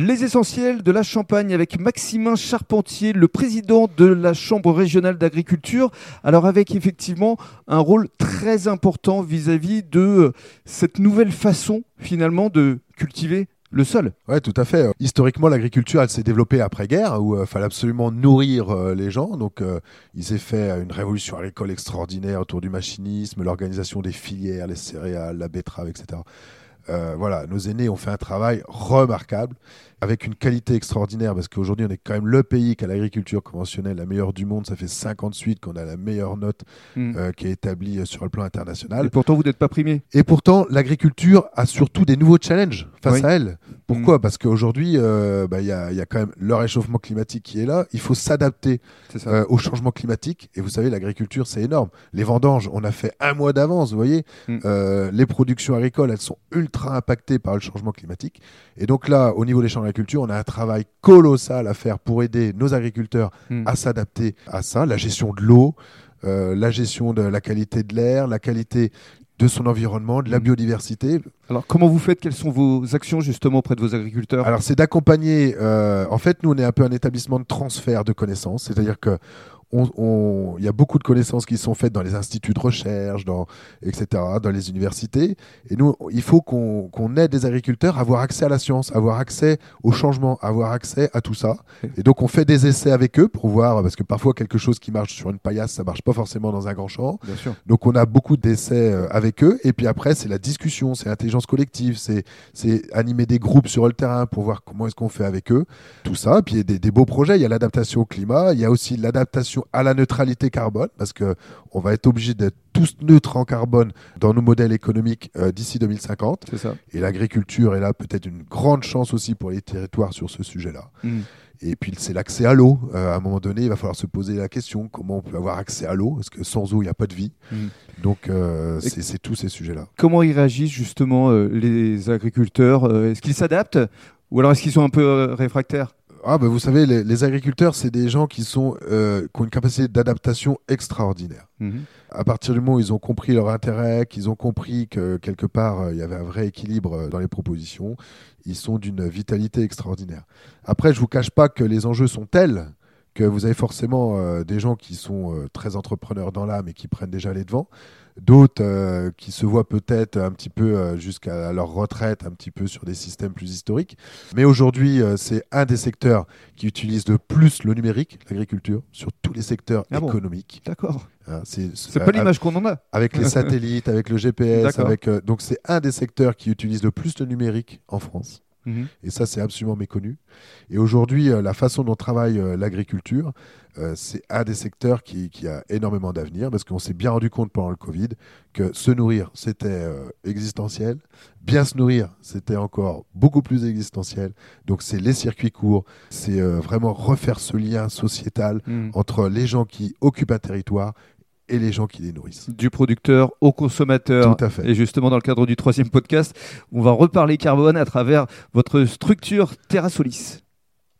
Les essentiels de la Champagne avec Maximin Charpentier, le président de la Chambre régionale d'agriculture. Alors avec effectivement un rôle très important vis-à-vis de euh, cette nouvelle façon finalement de cultiver le sol. Ouais, tout à fait. Historiquement, l'agriculture, elle s'est développée après-guerre, où il euh, fallait absolument nourrir euh, les gens. Donc, il s'est fait une révolution agricole extraordinaire autour du machinisme, l'organisation des filières, les céréales, la betterave, etc. voilà, nos aînés ont fait un travail remarquable avec une qualité extraordinaire, parce qu'aujourd'hui, on est quand même le pays qui a l'agriculture conventionnelle la meilleure du monde. Ça fait 58 qu'on a la meilleure note hmm. euh, qui est établie euh, sur le plan international. Et pourtant, vous n'êtes pas primé. Et pourtant, l'agriculture a surtout des nouveaux challenges face à elle. Pourquoi hmm. Parce qu'aujourd'hui, euh, bah, il y, a, y, a, quand même le réchauffement climatique qui est là. Il faut s'adapter au changement climatique. Et vous savez, l'agriculture, c'est énorme. Les vendanges, on a fait un mois d'avance, vous voyez. Hmm. les productions agricoles, elles sont ultra impactées par le changement climatique. Et donc là, au niveau des champs on a un travail colossal à faire pour aider nos agriculteurs hmm. à s'adapter à ça, la gestion de l'eau, euh, la gestion de la qualité de l'air, la qualité de son environnement, de la hmm. biodiversité. Alors comment vous faites? Quelles sont vos actions justement auprès de vos agriculteurs? Alors c'est d'accompagner. Euh, en fait, nous on est un peu un établissement de transfert de connaissances, c'est-à-dire que il y a beaucoup de connaissances qui sont faites dans les instituts de recherche, dans, etc., dans les universités. Et nous, il faut qu'on aide les agriculteurs à avoir accès à la science, avoir accès au changement, avoir accès à tout ça. Et donc, on fait des essais avec eux pour voir, parce que parfois, quelque chose qui marche sur une paillasse, ça marche pas forcément dans un grand champ. Bien sûr. Donc, on a beaucoup d'essais euh, avec eux. Et puis après, c'est la discussion, c'est l'intelligence collective, c'est animer des groupes sur le terrain pour voir comment est-ce qu'on fait avec eux. Tout ça. Puis, il y a des, des beaux projets. Il y a l'adaptation au climat, il y a aussi l'adaptation à la neutralité carbone, parce qu'on va être obligé d'être tous neutres en carbone dans nos modèles économiques euh, d'ici 2050. Et l'agriculture est là peut-être une grande chance aussi pour les territoires sur ce sujet-là. Mm. Et puis c'est l'accès à l'eau. Euh, à un moment donné, il va falloir se poser la question comment on peut avoir accès à l'eau? Parce que sans eau, il n'y a pas de vie? Mm. Donc euh, c'est tous ces sujets-là. Comment ils réagissent justement les agriculteurs? Est-ce qu'ils s'adaptent? Ou alors est-ce qu'ils sont un peu réfractaires? Ah, bah, vous savez, les, agriculteurs, c'est des gens qui, sont, euh, qui ont une capacité d'adaptation extraordinaire. Mhm. À partir du moment où ils ont compris leur intérêt, qu'ils ont compris que quelque part, euh, il y avait un vrai équilibre euh, dans les propositions, ils sont d'une vitalité extraordinaire. Après, je ne vous cache pas que les enjeux sont tels que vous avez forcément des gens qui sont très entrepreneurs dans l'âme et qui prennent déjà les devants d'autres euh, qui se voient peut-être un petit peu euh, jusqu'à leur retraite, un petit peu sur des systèmes plus historiques. Mais aujourd'hui, euh, c'est un des secteurs qui utilise le plus le numérique, l'agriculture, sur tous les secteurs ah économiques. D'accord. Hein, c'est pas l'image qu'on en a. Avec les satellites, avec le GPS, avec, donc c'est un des secteurs qui utilise le plus le numérique en France. Mhm. Et ça, c'est absolument méconnu. Et aujourd'hui, euh, la façon dont travaille euh, l'agriculture, euh, c'est un des secteurs qui, a énormément d'avenir parce qu'on s'est bien rendu compte pendant le Covid que se nourrir, c'était existentiel. Bien se nourrir, c'était encore beaucoup plus existentiel. Donc, c'est les circuits courts, c'est vraiment refaire ce lien sociétal mhm. entre les gens qui occupent un territoire et les gens qui les nourrissent. Du producteur au consommateur. Tout à fait. Et justement, dans le cadre du troisième podcast, on va reparler carbone à travers votre structure Terra Solis.